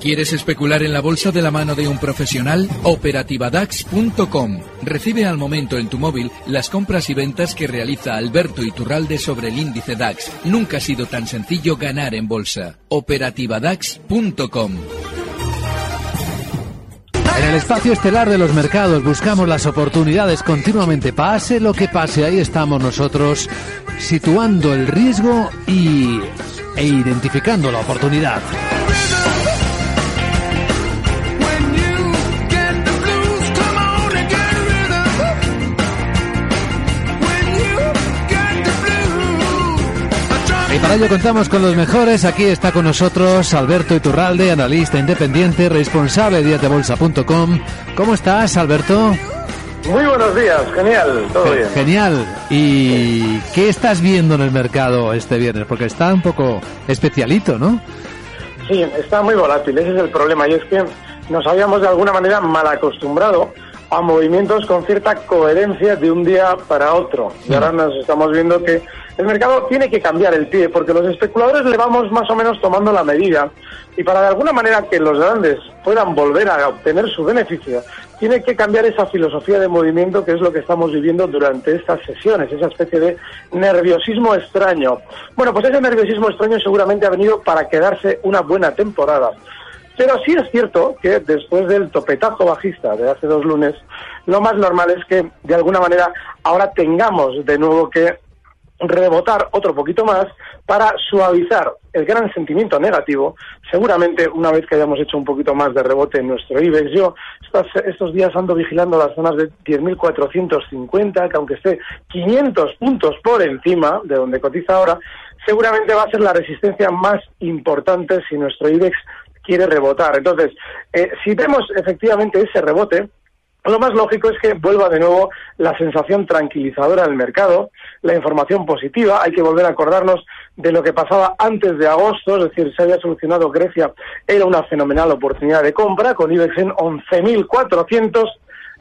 ¿Quieres especular en la bolsa de la mano de un profesional? Operativadax.com. Recibe al momento en tu móvil las compras y ventas que realiza Alberto Iturralde sobre el índice DAX. Nunca ha sido tan sencillo ganar en bolsa. Operativadax.com. En el espacio estelar de los mercados buscamos las oportunidades continuamente. Pase lo que pase, ahí estamos nosotros situando el riesgo y, e identificando la oportunidad. Para ello contamos con los mejores. Aquí está con nosotros Alberto Iturralde, analista independiente, responsable de diatebolsa.com. ¿Cómo estás, Alberto? Muy buenos días, genial, todo bien. Genial. ¿Y qué estás viendo en el mercado este viernes? Porque está un poco especialito, ¿no? Sí, está muy volátil, ese es el problema. Y es que nos habíamos de alguna manera mal acostumbrado a movimientos con cierta coherencia de un día para otro. Y ahora nos estamos viendo que el mercado tiene que cambiar el pie, porque los especuladores le vamos más o menos tomando la medida. Y para de alguna manera que los grandes puedan volver a obtener su beneficio, tiene que cambiar esa filosofía de movimiento que es lo que estamos viviendo durante estas sesiones, esa especie de nerviosismo extraño. Bueno, pues ese nerviosismo extraño seguramente ha venido para quedarse una buena temporada. Pero sí es cierto que después del topetazo bajista de hace dos lunes, lo más normal es que de alguna manera ahora tengamos de nuevo que rebotar otro poquito más para suavizar el gran sentimiento negativo. Seguramente una vez que hayamos hecho un poquito más de rebote en nuestro IBEX, yo estos, días ando vigilando las zonas de 10.450, que aunque esté 500 puntos por encima de donde cotiza ahora, seguramente va a ser la resistencia más importante si nuestro IBEX quiere rebotar. Entonces, eh, si vemos efectivamente ese rebote, lo más lógico es que vuelva de nuevo la sensación tranquilizadora del mercado, la información positiva. Hay que volver a acordarnos de lo que pasaba antes de agosto, es decir, se había solucionado Grecia, era una fenomenal oportunidad de compra con IBEX en 11.400.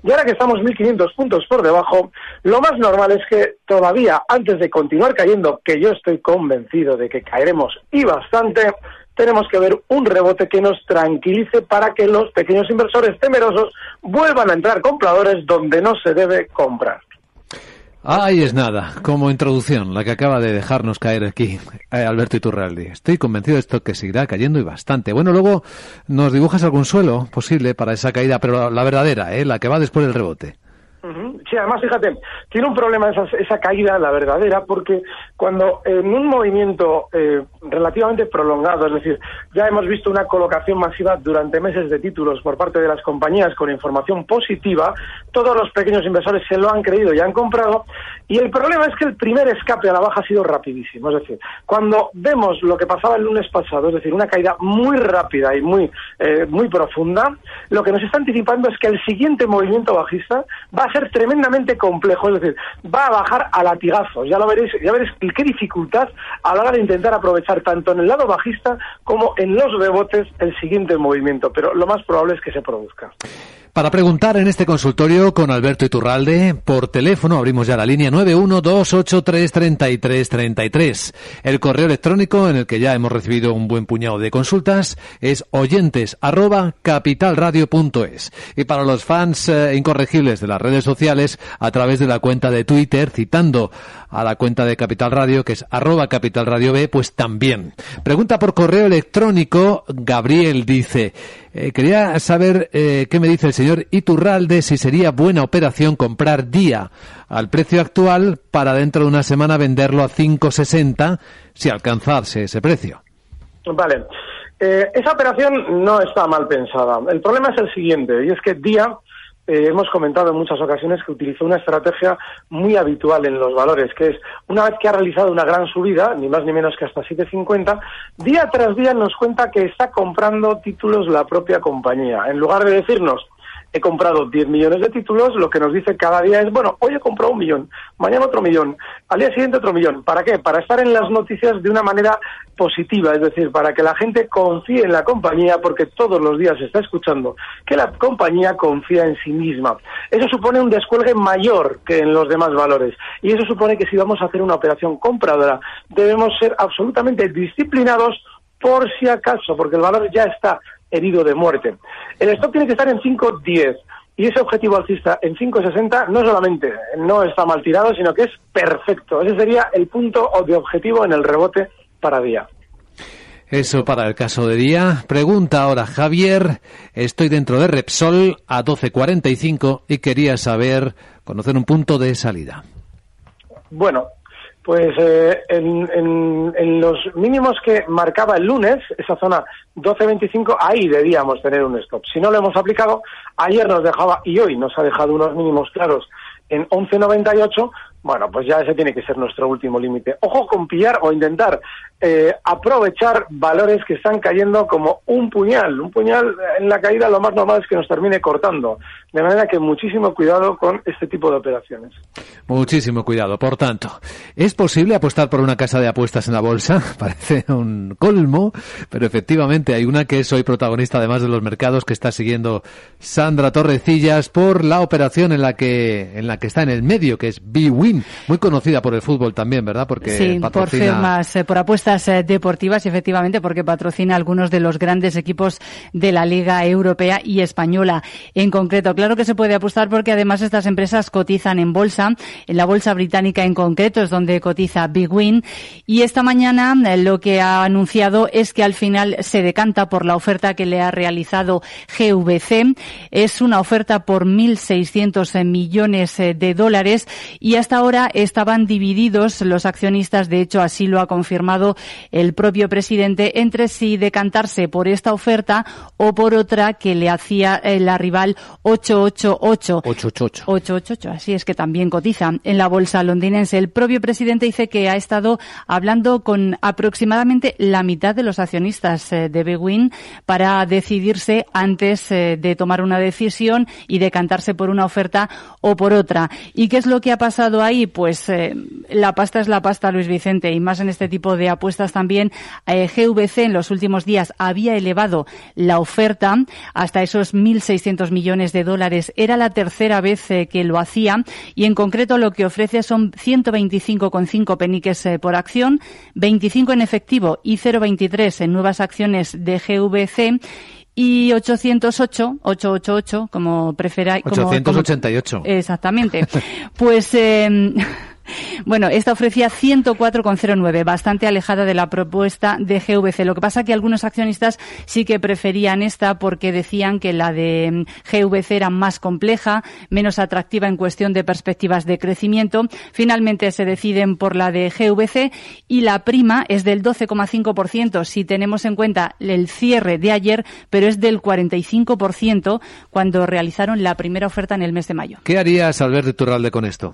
Y ahora que estamos 1.500 puntos por debajo, lo más normal es que todavía antes de continuar cayendo, que yo estoy convencido de que caeremos y bastante, tenemos que ver un rebote que nos tranquilice para que los pequeños inversores temerosos vuelvan a entrar compradores donde no se debe comprar. Ahí es nada, como introducción, la que acaba de dejarnos caer aquí eh, Alberto Iturraldi. Estoy convencido de esto que seguirá cayendo y bastante. Bueno, luego nos dibujas algún suelo posible para esa caída, pero la verdadera, ¿eh? la que va después del rebote. Sí, además, fíjate, tiene un problema esa, esa caída, la verdadera, porque cuando en un movimiento eh, relativamente prolongado, es decir, ya hemos visto una colocación masiva durante meses de títulos por parte de las compañías con información positiva, todos los pequeños inversores se lo han creído y han comprado, y el problema es que el primer escape a la baja ha sido rapidísimo. Es decir, cuando vemos lo que pasaba el lunes pasado, es decir, una caída muy rápida y muy, eh, muy profunda, lo que nos está anticipando es que el siguiente movimiento bajista va a ser tremendamente complejo, es decir, va a bajar a latigazos. Ya lo veréis, ya veréis qué dificultad a la hora de intentar aprovechar tanto en el lado bajista como en los rebotes el siguiente movimiento, pero lo más probable es que se produzca. Para preguntar en este consultorio con Alberto Iturralde, por teléfono abrimos ya la línea 912833333. El correo electrónico en el que ya hemos recibido un buen puñado de consultas es oyentes capitalradio.es. Y para los fans eh, incorregibles de las redes sociales, a través de la cuenta de Twitter, citando a la cuenta de Capital Radio, que es arroba Capital Radio B, pues también. Pregunta por correo electrónico, Gabriel dice, eh, quería saber eh, qué me dice el señor Iturralde si sería buena operación comprar día al precio actual para dentro de una semana venderlo a 5.60 si alcanzase ese precio. Vale. Eh, esa operación no está mal pensada. El problema es el siguiente, y es que día eh, hemos comentado en muchas ocasiones que utilizó una estrategia muy habitual en los valores, que es una vez que ha realizado una gran subida, ni más ni menos que hasta 7.50, día tras día nos cuenta que está comprando títulos la propia compañía. En lugar de decirnos, he comprado 10 millones de títulos, lo que nos dice cada día es, bueno, hoy he comprado un millón, mañana otro millón, al día siguiente otro millón. ¿Para qué? Para estar en las noticias de una manera positiva, es decir, para que la gente confíe en la compañía, porque todos los días se está escuchando que la compañía confía en sí misma. Eso supone un descuelgue mayor que en los demás valores. Y eso supone que si vamos a hacer una operación compradora, debemos ser absolutamente disciplinados por si acaso, porque el valor ya está herido de muerte. El stock tiene que estar en 5.10 y ese objetivo alcista en 5.60 no solamente no está mal tirado, sino que es perfecto. Ese sería el punto de objetivo en el rebote para día. Eso para el caso de día. Pregunta ahora Javier, estoy dentro de Repsol a 12.45 y quería saber, conocer un punto de salida. Bueno, pues eh, en, los mínimos que marcaba el lunes, esa zona 12.25, ahí debíamos tener un stop. Si no lo hemos aplicado, ayer nos dejaba y hoy nos ha dejado unos mínimos claros en 11.98, bueno, pues ya ese tiene que ser nuestro último límite. Ojo con pillar o intentar eh, aprovechar valores que están cayendo como un puñal. Un puñal en la caída lo más normal es que nos termine cortando. De manera que muchísimo cuidado con este tipo de operaciones. Muchísimo cuidado. Por tanto, ¿es posible apostar por una casa de apuestas en la bolsa? Parece un colmo, pero efectivamente hay una que es hoy protagonista además de los mercados que está siguiendo Sandra Torrecillas por la operación en la que en la que está en el medio, que es B-Win, muy conocida por el fútbol también, ¿verdad? Porque sí, por firmas, eh, por apuestas eh, deportivas, efectivamente, porque patrocina algunos de los grandes equipos de la Liga Europea y Española en concreto. Claro que se puede apostar porque además estas empresas cotizan en bolsa, en la bolsa británica en concreto es donde cotiza Big Win y esta mañana eh, lo que ha anunciado es que al final se decanta por la oferta que le ha realizado GVC. Es una oferta por 1.600 millones de dólares y hasta ahora estaban divididos los accionistas. De hecho, así lo ha confirmado el propio presidente entre si decantarse por esta oferta o por otra que le hacía eh, la rival 888. 888. 888, así es que también cotiza en la bolsa londinense. El propio presidente dice que ha estado hablando con aproximadamente la mitad de los accionistas eh, de Bewin para decidirse antes eh, de tomar una decisión y decantarse por una oferta o por otra. ¿Y qué es lo que ha pasado ahí? Pues la pasta es la pasta, Luis Vicente, y más en este tipo de apuestas también, eh, GVC en los últimos días había elevado la oferta hasta esos 1.600 millones de dólares. Era la tercera vez eh, que lo hacía y en concreto lo que ofrece son 125,5 peniques eh, por acción, 25 en efectivo y 0,23 en nuevas acciones de GVC y 808, 888, como preferáis. 888. exactamente. Pues eh, bueno, esta ofrecía 104,09, bastante alejada de la propuesta de GVC. Lo que pasa que algunos accionistas sí que preferían esta porque decían que la de mm, GVC era más compleja, menos atractiva en cuestión de perspectivas de crecimiento. Finalmente se deciden por la de GVC y la prima es del 12,5% si tenemos en cuenta el cierre de ayer, pero es del 45% cuando realizaron la primera oferta en el mes de mayo. ¿Qué harías, Alberto Turralde, con esto?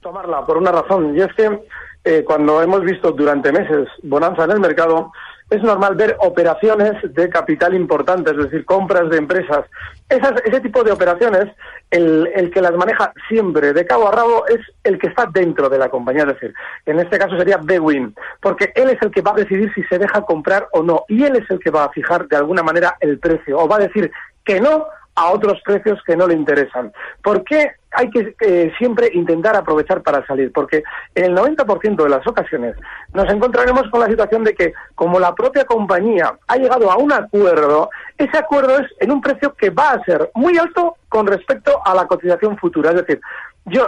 Tomarla por una razón, y es que eh, cuando hemos visto durante meses bonanza en el mercado, es normal ver operaciones de capital importante, es decir, compras de empresas. Esas, ese tipo de operaciones, el, el, que las maneja siempre de cabo a rabo es el que está dentro de la compañía, es decir, en este caso sería Bewin, porque él es el que va a decidir si se deja comprar o no, y él es el que va a fijar de alguna manera el precio, o va a decir que no a otros precios que no le interesan. ¿Por qué hay que eh, siempre intentar aprovechar para salir? Porque en el 90% de las ocasiones nos encontraremos con la situación de que como la propia compañía ha llegado a un acuerdo, ese acuerdo es en un precio que va a ser muy alto con respecto a la cotización futura. Es decir, yo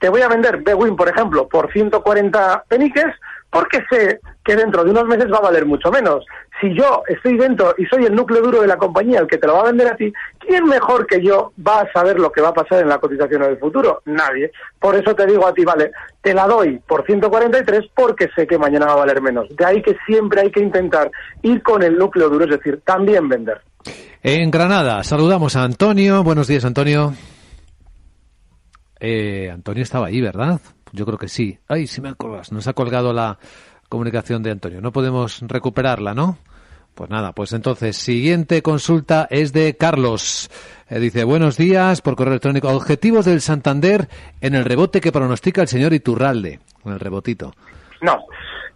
te voy a vender Bewin, por ejemplo, por 140 peniques, porque sé que dentro de unos meses va a valer mucho menos. Si yo estoy dentro y soy el núcleo duro de la compañía, el que te lo va a vender a ti, ¿quién mejor que yo va a saber lo que va a pasar en la cotización en el futuro? Nadie. Por eso te digo a ti, vale, te la doy por 143 porque sé que mañana va a valer menos. De ahí que siempre hay que intentar ir con el núcleo duro, es decir, también vender. En Granada, saludamos a Antonio. Buenos días, Antonio. Eh, Antonio estaba ahí, ¿verdad? Yo creo que sí. Ay, si me colgas. Nos ha colgado la comunicación de Antonio. No podemos recuperarla, ¿no? Pues nada, pues entonces, siguiente consulta es de Carlos. Eh, dice, buenos días, por correo electrónico. Objetivos del Santander en el rebote que pronostica el señor Iturralde. En el rebotito. No,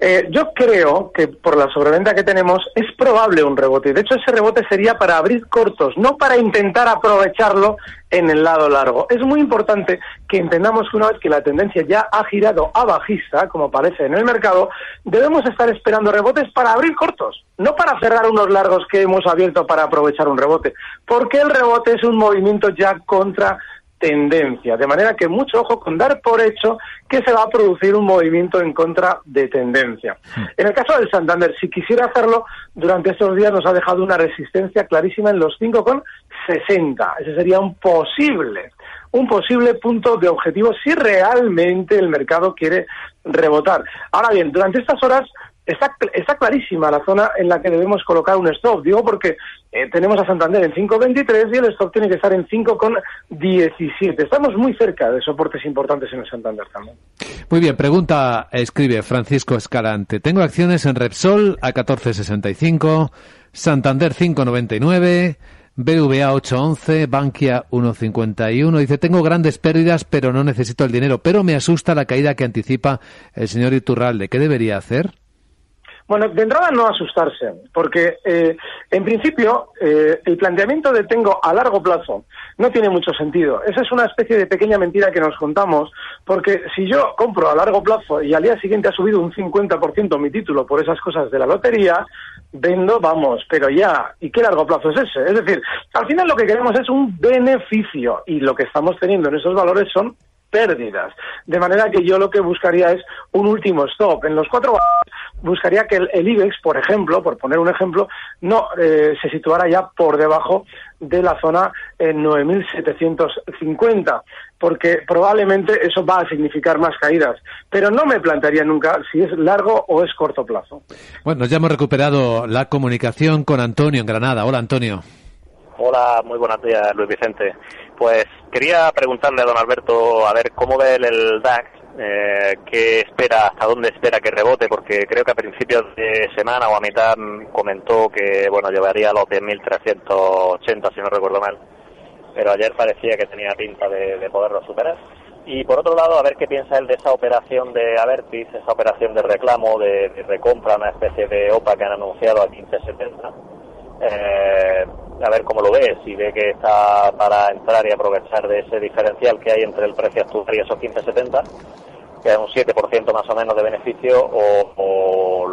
eh, yo creo que por la sobreventa que tenemos es probable un rebote. De hecho, ese rebote sería para abrir cortos, no para intentar aprovecharlo en el lado largo. Es muy importante que entendamos que una vez que la tendencia ya ha girado a bajista, como parece en el mercado, debemos estar esperando rebotes para abrir cortos, no para cerrar unos largos que hemos abierto para aprovechar un rebote, porque el rebote es un movimiento ya contra tendencia. De manera que mucho ojo con dar por hecho que se va a producir un movimiento en contra de tendencia. Hmm. En el caso del Santander, si quisiera hacerlo, durante estos días nos ha dejado una resistencia clarísima en los 5,60. Ese sería un posible, un posible punto de objetivo si realmente el mercado quiere rebotar. Ahora bien, durante estas horas Está, está clarísima la zona en la que debemos colocar un stop. Digo porque eh, tenemos a Santander en 5.23 y el stop tiene que estar en 5.17. Estamos muy cerca de soportes importantes en el Santander también. Muy bien, pregunta, escribe Francisco Escalante. Tengo acciones en Repsol a 14.65, Santander 5.99. BVA 811, Bankia 151. Dice, tengo grandes pérdidas, pero no necesito el dinero. Pero me asusta la caída que anticipa el señor Iturralde. ¿Qué debería hacer? Bueno, de entrada no asustarse, porque eh, en principio eh, el planteamiento de tengo a largo plazo no tiene mucho sentido. Esa es una especie de pequeña mentira que nos contamos, porque si yo compro a largo plazo y al día siguiente ha subido un 50% mi título por esas cosas de la lotería, vendo, vamos, pero ya. ¿Y qué largo plazo es ese? Es decir, al final lo que queremos es un beneficio y lo que estamos teniendo en esos valores son pérdidas. De manera que yo lo que buscaría es un último stop. En los cuatro buscaría que el, IBEX, por ejemplo, por poner un ejemplo, no eh, se situara ya por debajo de la zona en 9.750, porque probablemente eso va a significar más caídas. Pero no me plantearía nunca si es largo o es corto plazo. Bueno, ya hemos recuperado la comunicación con Antonio en Granada. Hola, Antonio. Hola, muy buenos días, Luis Vicente. Pues quería preguntarle a don Alberto a ver cómo ve el DAX, eh, qué espera, hasta dónde espera que rebote, porque creo que a principios de semana o a mitad comentó que bueno llevaría a los 10.380, si no recuerdo mal, pero ayer parecía que tenía pinta de, poderlo superar. Y por otro lado, a ver qué piensa él de esa operación de Avertis, esa operación de reclamo, de, de recompra, una especie de OPA que han anunciado a 15.70. Eh, a ver cómo lo ve, si ve que está para entrar y aprovechar de ese diferencial que hay entre el precio actual y esos 15.70, que es un 7% más o menos de beneficio, o,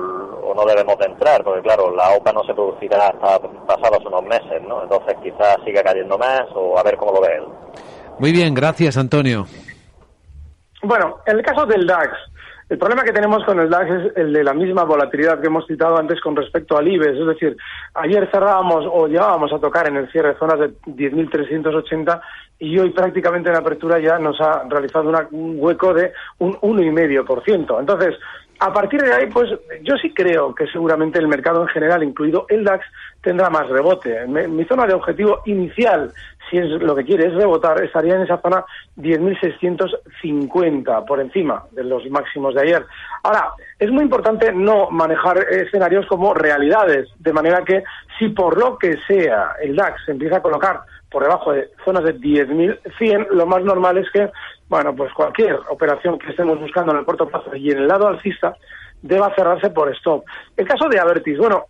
no debemos de entrar, porque claro, la OPA no se producirá hasta pasados unos meses, ¿no? Entonces quizás siga cayendo más, o a ver cómo lo ve él. Muy bien, gracias Antonio. Bueno, en el caso del DAX, el problema que tenemos con el DAX es el de la misma volatilidad que hemos citado antes con respecto al IBEX. Es decir, ayer cerrábamos o llegábamos a tocar en el cierre zonas de 10.380 y hoy prácticamente en apertura ya nos ha realizado un hueco de un 1,5%. Entonces, a partir de ahí, pues yo sí creo que seguramente el mercado en general, incluido el DAX, tendrá más rebote. Mi, zona de objetivo inicial, si es lo que quiere es rebotar, estaría en esa zona 10.650, por encima de los máximos de ayer. Ahora, es muy importante no manejar escenarios como realidades, de manera que si por lo que sea el DAX se empieza a colocar por debajo de zonas de 10.100, lo más normal es que bueno, pues cualquier operación que estemos buscando en el corto plazo y en el lado alcista deba cerrarse por stop. El caso de Avertis, bueno,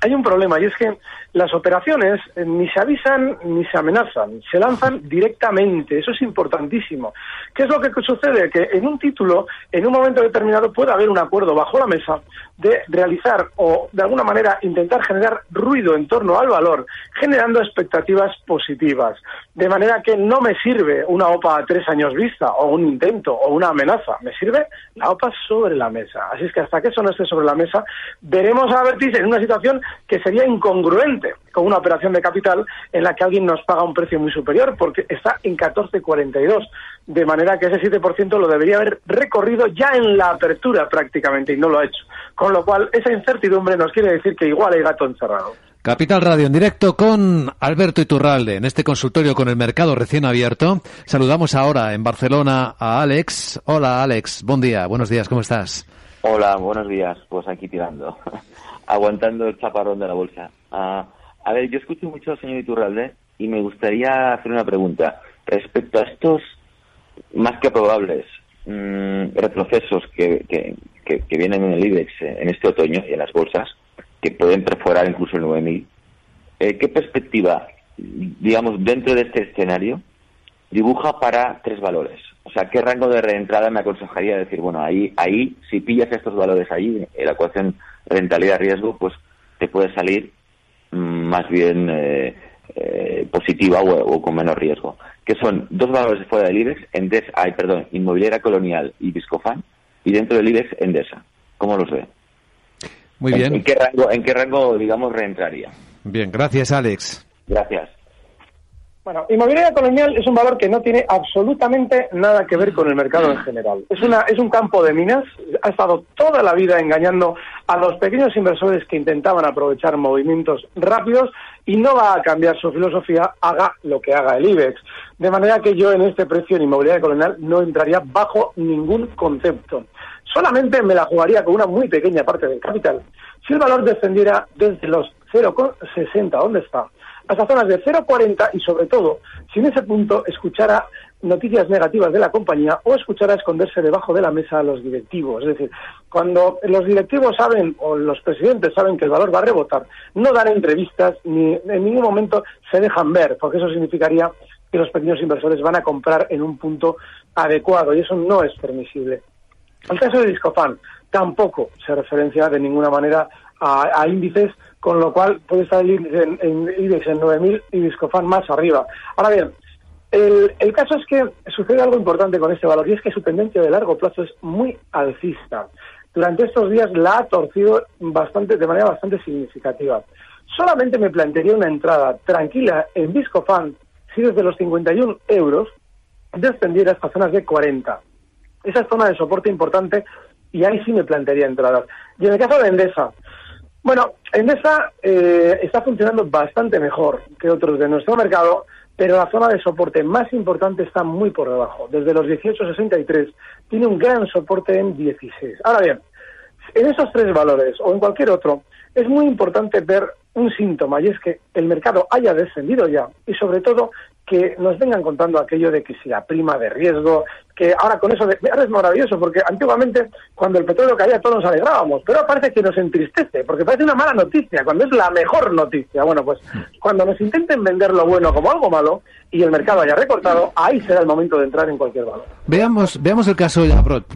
hay un problema y es que las operaciones eh, ni se avisan ni se amenazan, se lanzan directamente, eso es importantísimo. ¿Qué es lo que sucede? Que en un título, en un momento determinado, puede haber un acuerdo bajo la mesa de realizar o de alguna manera intentar generar ruido en torno al valor, generando expectativas positivas. De manera que no me sirve una OPA a tres años vista o un intento o una amenaza, me sirve la OPA sobre la mesa. Así es que hasta que eso no esté sobre la mesa, veremos a Vertis en una situación que sería incongruente con una operación de capital en la que alguien nos paga un precio muy superior, porque está en 14,42, de manera que ese 7% lo debería haber recorrido ya en la apertura prácticamente y no lo ha hecho. Con lo cual, esa incertidumbre nos quiere decir que igual hay gato encerrado. Capital Radio en directo con Alberto Iturralde en este consultorio con el mercado recién abierto. Saludamos ahora en Barcelona a Alex. Hola Alex, buen día, buenos días, ¿cómo estás? Hola, buenos días. Pues aquí tirando, aguantando el chaparrón de la bolsa. Ah, a ver, yo escucho mucho al señor Iturralde y me gustaría hacer una pregunta respecto a estos más que probables mm, retrocesos que, que, que, vienen en el IBEX en este otoño y en las bolsas que pueden perforar incluso el 9000. Eh, ¿Qué perspectiva, digamos, dentro de este escenario dibuja para tres valores? O sea, ¿qué rango de reentrada me aconsejaría decir, bueno, ahí, ahí si pillas estos valores ahí, en la ecuación rentabilidad-riesgo, pues te puede salir mm, más bien eh, eh, positiva o, con menos riesgo. Que son dos valores fuera del IBEX, Endesa, ay, perdón, Inmobiliaria Colonial y Viscofan, y dentro del IBEX, Endesa. ¿Cómo los ve? Muy bien. ¿En, qué rango, en qué rango, digamos, reentraría? Bien, gracias, Alex. Gracias. Bueno, inmobiliaria colonial es un valor que no tiene absolutamente nada que ver con el mercado en general. Es, una, es un campo de minas, ha estado toda la vida engañando a los pequeños inversores que intentaban aprovechar movimientos rápidos y no va a cambiar su filosofía, haga lo que haga el IBEX. De manera que yo en este precio en inmobiliaria colonial no entraría bajo ningún concepto solamente me la jugaría con una muy pequeña parte del capital si el valor descendiera desde los 0,60, ¿dónde está? Hasta zonas de 0,40 y sobre todo, si en ese punto escuchara noticias negativas de la compañía o escuchara esconderse debajo de la mesa a los directivos. Es decir, cuando los directivos saben o los presidentes saben que el valor va a rebotar, no dan entrevistas ni en ningún momento se dejan ver, porque eso significaría que los pequeños inversores van a comprar en un punto adecuado y eso no es permisible. El caso de Discofan tampoco se referencia de ninguna manera a, índices, con lo cual puede estar el índice en, en IBEX en 9.000 y Discofan más arriba. Ahora bien, el, el, caso es que sucede algo importante con este valor y es que su tendencia de largo plazo es muy alcista. Durante estos días la ha torcido bastante, de manera bastante significativa. Solamente me plantearía una entrada tranquila en Discofan si desde los 51 euros descendiera hasta zonas de 40. Esa es zona de soporte importante y ahí sí me plantearía entradas. Y en el caso de Endesa, bueno, Endesa eh, está funcionando bastante mejor que otros de nuestro mercado, pero la zona de soporte más importante está muy por debajo. Desde los 18.63 tiene un gran soporte en 16. Ahora bien, en esos tres valores o en cualquier otro, es muy importante ver un síntoma y es que el mercado haya descendido ya y sobre todo que nos vengan contando aquello de que si la prima de riesgo, que ahora con eso, de, ahora es maravilloso, porque antiguamente cuando el petróleo caía todos nos alegrábamos, pero parece que nos entristece, porque parece una mala noticia, cuando es la mejor noticia. Bueno, pues cuando nos intenten vender lo bueno como algo malo y el mercado haya recortado, ahí será el momento de entrar en cualquier valor. Veamos, veamos el caso,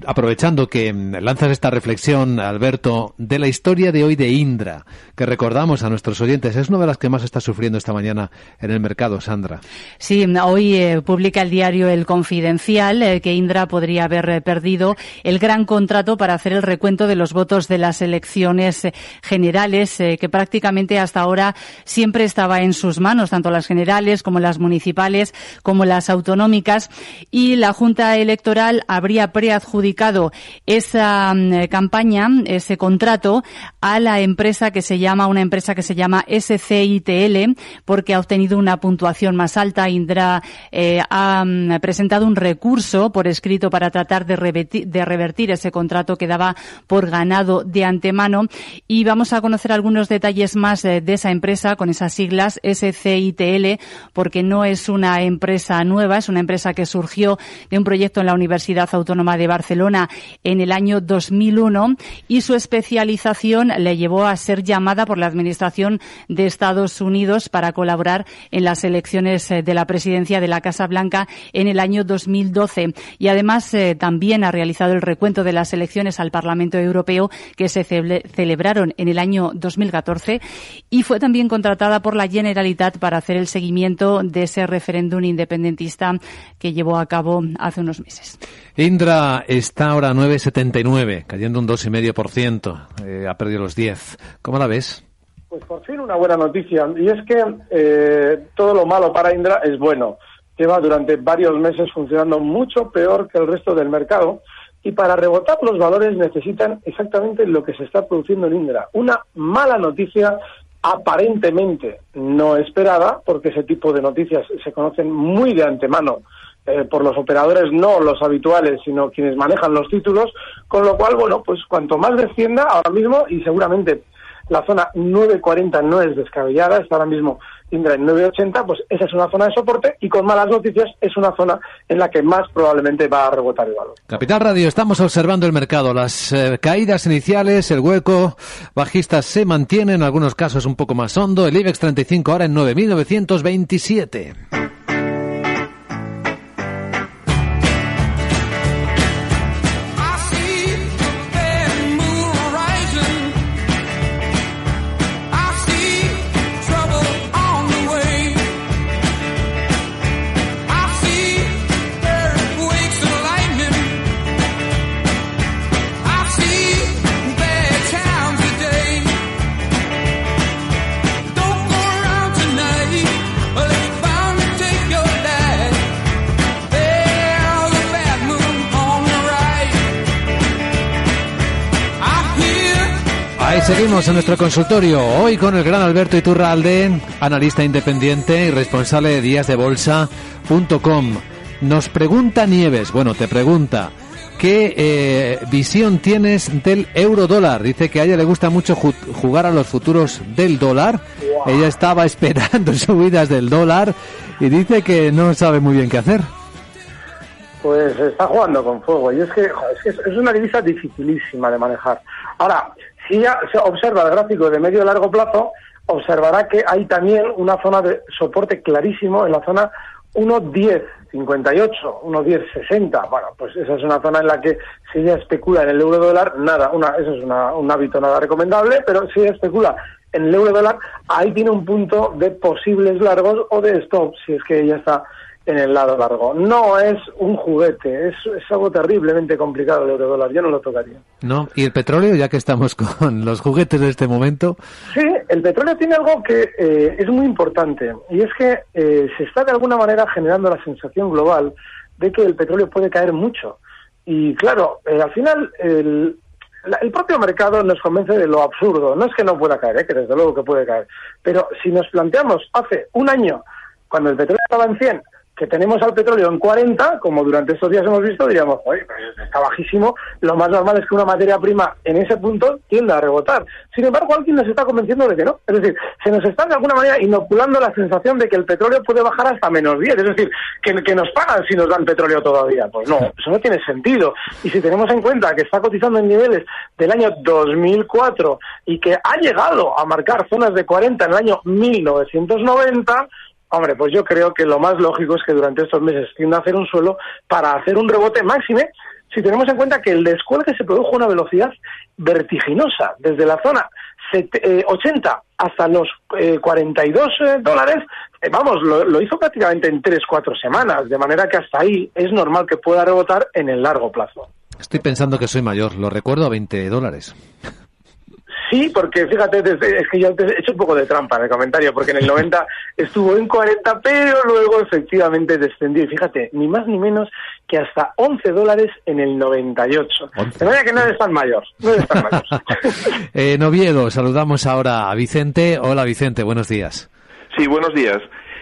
aprovechando que mm, lanzas esta reflexión, Alberto, de la historia de hoy de Indra, que recordamos a nuestros oyentes, es una de las que más está sufriendo esta mañana en el mercado, Sandra. Sí, hoy eh, publica el diario El Confidencial eh, que Indra podría haber eh, perdido el gran contrato para hacer el recuento de los votos de las elecciones generales, que prácticamente hasta ahora siempre estaba en sus manos, tanto las generales como las municipales, como las autonómicas, y la Junta Electoral habría preadjudicado esa mm, campaña, ese contrato, a la empresa que se llama, una empresa que se llama SCITL, porque ha obtenido una puntuación más alta. Indra eh, ha mm, presentado un recurso por escrito para tratar de revertir, ese contrato que daba por ganado de antemano. Y vamos a conocer algunos detalles más eh, de esa empresa con esas siglas SCITL porque no es una empresa nueva, es una empresa que surgió de un proyecto en la Universidad Autónoma de Barcelona en el año 2001 y su especialización le llevó a ser llamada por la Administración de Estados Unidos para colaborar en las elecciones eh, de la presidencia de la Casa Blanca en el año 2012 y además eh, también ha realizado el recuento de las elecciones al Parlamento Europeo que se celebraron en el año 2014 y fue también contratada por la Generalitat para hacer el seguimiento de ese referéndum independentista que llevó a cabo hace unos meses. Indra está ahora a 9,79, cayendo un 2,5%. Eh, ha perdido los 10. ¿Cómo la ves? Pues por fin una buena noticia. Y es que eh, todo lo malo para Indra es bueno. Lleva durante varios meses funcionando mucho peor que el resto del mercado. Y para rebotar los valores necesitan exactamente lo que se está produciendo en Indra. Una mala noticia aparentemente no esperada, porque ese tipo de noticias se conocen muy de antemano eh, por los operadores, no los habituales, sino quienes manejan los títulos, con lo cual, bueno, pues cuanto más descienda ahora mismo, y seguramente la zona 940 no es descabellada, está ahora mismo Indra en 980, pues esa es una zona de soporte y con malas noticias es una zona en la que más probablemente va a rebotar el valor. Capital Radio, estamos observando el mercado. Las eh, caídas iniciales, el hueco bajista se mantiene, en algunos casos un poco más hondo. El IBEX 35 ahora en 9.927. seguimos en nuestro consultorio, hoy con el gran Alberto Iturralde, analista independiente y responsable de díasdebolsa.com. Nos pregunta Nieves, bueno, te pregunta, ¿qué eh, visión tienes del euro dólar? Dice que a ella le gusta mucho jugar a los futuros del dólar. Ella estaba esperando subidas del dólar y dice que no sabe muy bien qué hacer. Pues está jugando con fuego y es que, es, que es una divisa dificilísima de manejar. Ahora, si ya se observa el gráfico de medio y largo plazo, observará que hay también una zona de soporte clarísimo en la zona 1.10.58, 1.10.60. Bueno, pues esa es una zona en la que si ella especula en el euro dólar, nada, una, eso es un hábito nada recomendable, pero si ella especula en el euro dólar, ahí tiene un punto de posibles largos o de stop, si es que ella está en el lado largo. No es un juguete, es, es algo terriblemente complicado el euro dólar, yo no lo tocaría. No, y el petróleo, ya que estamos con los juguetes de este momento. Sí, el petróleo tiene algo que eh, es muy importante, y es que eh, se está de alguna manera generando la sensación global de que el petróleo puede caer mucho. Y claro, eh, al final el, el propio mercado nos convence de lo absurdo. No es que no pueda caer, que desde luego que puede caer. Pero si nos planteamos hace un año, cuando el petróleo estaba en 100, que tenemos al petróleo en 40, como durante estos días hemos visto, diríamos, oye, está bajísimo, lo más normal es que una materia prima en ese punto tienda a rebotar. Sin embargo, alguien nos está convenciendo de que no. Es decir, se nos está de alguna manera inoculando la sensación de que el petróleo puede bajar hasta menos 10. Es decir, que, que nos pagan si nos dan petróleo todavía. Pues no, eso no tiene sentido. Y si tenemos en cuenta que está cotizando en niveles del año 2004 y que ha llegado a marcar zonas de 40 en el año 1990, Hombre, pues yo creo que lo más lógico es que durante estos meses tienda a hacer un suelo para hacer un rebote máxime si tenemos en cuenta que el descuelgue se produjo a una velocidad vertiginosa, desde la zona 80 eh, hasta los 42 eh, eh, dólares, vamos, lo, lo, hizo prácticamente en 3-4 semanas, de manera que hasta ahí es normal que pueda rebotar en el largo plazo. Estoy pensando que soy mayor, lo recuerdo a 20 dólares. Sí, porque fíjate, es que yo he hecho un poco de trampa en el comentario, porque en el 90 estuvo en 40, pero luego efectivamente descendió. Y fíjate, ni más ni menos que hasta 11 dólares en el 98. De manera que no eres tan mayor, no eres tan mayor. eh, Noviedo, saludamos ahora a Vicente. Hola Vicente, buenos días. Sí, buenos días.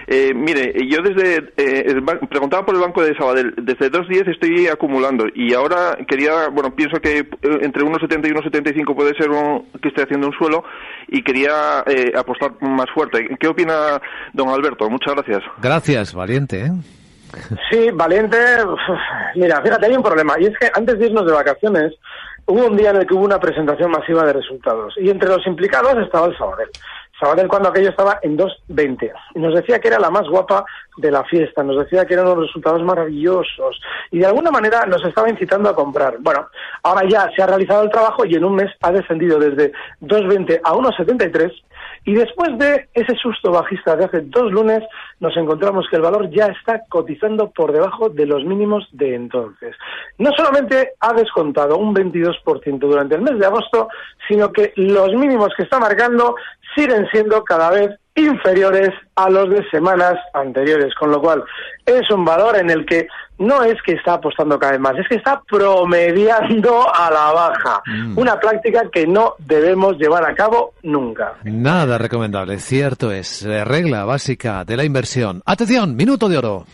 Eh, mire, yo desde eh, preguntaba por el banco de Sabadell, desde 2.10 estoy acumulando y ahora quería, bueno, pienso que eh, entre 1.70 y 1.75 puede ser un, que esté haciendo un suelo y quería eh, apostar más fuerte. ¿Qué opina don Alberto? Muchas gracias. Gracias, valiente. ¿eh? Sí, valiente. Mira, fíjate, hay un problema y es que antes de irnos de vacaciones hubo un día en el que hubo una presentación masiva de resultados y entre los implicados estaba el Sabadell. Sabadell cuando aquello estaba en 2.20 y nos decía que era la más guapa de la fiesta, nos decía que eran unos resultados maravillosos y de alguna manera nos estaba incitando a comprar. Bueno, ahora ya se ha realizado el trabajo y en un mes ha descendido desde 2.20 a 1.73 y después de ese susto bajista de hace dos lunes, nos encontramos que el valor ya está cotizando por debajo de los mínimos de entonces. No solamente ha descontado un 22% durante el mes de agosto, sino que los mínimos que está marcando siguen siendo cada vez inferiores a los de semanas anteriores, con lo cual es un valor en el que no es que está apostando cada vez más, es que está promediando a la baja, Mm. una práctica que no debemos llevar a cabo nunca. Nada recomendable, cierto es. eh, Regla básica de la inversión. Atención, minuto de oro.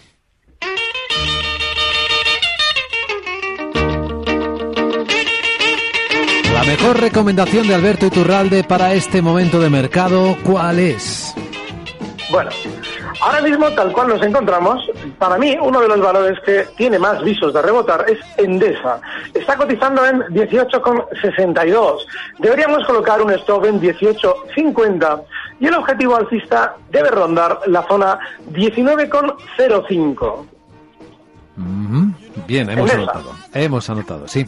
Mejor recomendación de Alberto Iturralde para este momento de mercado, ¿cuál es? Bueno, ahora mismo, tal cual nos encontramos, para mí uno de los valores que tiene más visos de rebotar es Endesa. Está cotizando en 18,62. Deberíamos colocar un stop en 18,50 y el objetivo alcista debe rondar la zona 19,05. Ujú, Bien, hemos Endesa. anotado. Hemos anotado, sí.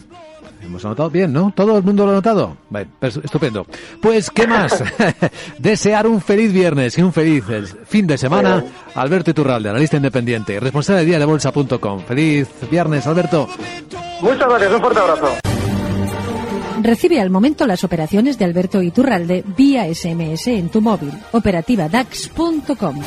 Hemos anotado bien, ¿no? ¿Todo el mundo lo ha anotado? Bueno, pers- estupendo. Pues, ¿qué más? Desear un feliz viernes y un feliz eh, fin de semana. Alberto Iturralde, analista independiente, responsable de diadebolsa.com. Feliz viernes, Alberto. Muchas gracias, un fuerte abrazo. Recibe al momento las operaciones de Alberto Iturralde vía SMS en tu móvil. Operativa DAX.com.